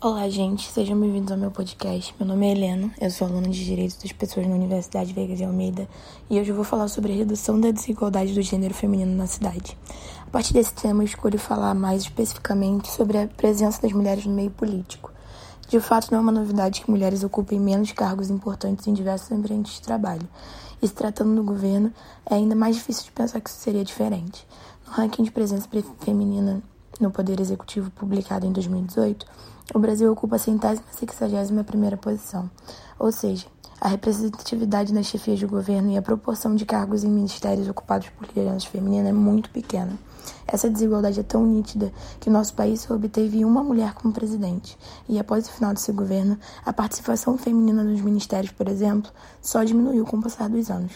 Olá, gente, sejam bem-vindos ao meu podcast. Meu nome é Helena, eu sou aluna de Direitos das Pessoas na Universidade Veiga de Almeida e hoje eu vou falar sobre a redução da desigualdade do gênero feminino na cidade. A partir desse tema, eu escolho falar mais especificamente sobre a presença das mulheres no meio político. De fato, não é uma novidade que mulheres ocupem menos cargos importantes em diversos ambientes de trabalho. E se tratando do governo, é ainda mais difícil de pensar que isso seria diferente. No ranking de presença feminina no Poder Executivo publicado em 2018, o Brasil ocupa a centésima sexagésima primeira posição, ou seja, a representatividade nas chefias de governo e a proporção de cargos em ministérios ocupados por lideranças femininas é muito pequena. Essa desigualdade é tão nítida que nosso país só obteve uma mulher como presidente, e após o final desse governo, a participação feminina nos ministérios, por exemplo, só diminuiu com o passar dos anos.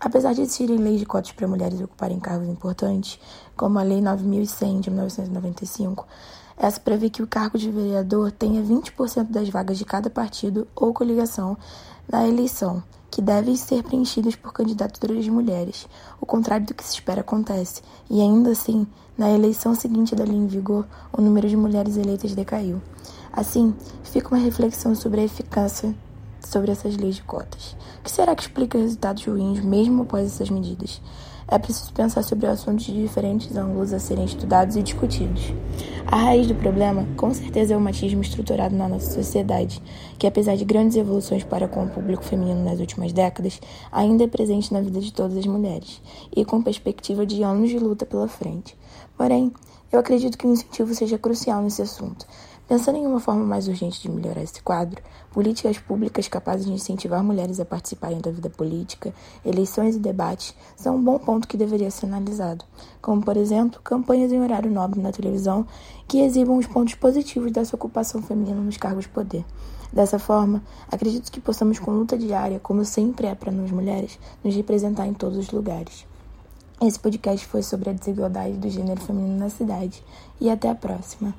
Apesar de existirem leis de cotas para mulheres ocuparem cargos importantes, como a Lei 9100 de 1995, essa prevê que o cargo de vereador tenha 20% das vagas de cada partido ou coligação na eleição, que devem ser preenchidas por candidaturas de mulheres. O contrário do que se espera acontece, e ainda assim, na eleição seguinte da lei em vigor, o número de mulheres eleitas decaiu. Assim, fica uma reflexão sobre a eficácia sobre essas leis de cotas. O que será que explica resultados ruins mesmo após essas medidas? É preciso pensar sobre assuntos de diferentes ângulos a serem estudados e discutidos. A raiz do problema, com certeza, é o machismo estruturado na nossa sociedade, que, apesar de grandes evoluções para com o público feminino nas últimas décadas, ainda é presente na vida de todas as mulheres, e com perspectiva de anos de luta pela frente. Porém, eu acredito que o incentivo seja crucial nesse assunto, Pensando em uma forma mais urgente de melhorar esse quadro, políticas públicas capazes de incentivar mulheres a participarem da vida política, eleições e debates são um bom ponto que deveria ser analisado, como, por exemplo, campanhas em horário nobre na televisão que exibam os pontos positivos dessa ocupação feminina nos cargos de poder. Dessa forma, acredito que possamos, com luta diária, como sempre é para nós mulheres, nos representar em todos os lugares. Esse podcast foi sobre a desigualdade do gênero feminino na cidade, e até a próxima.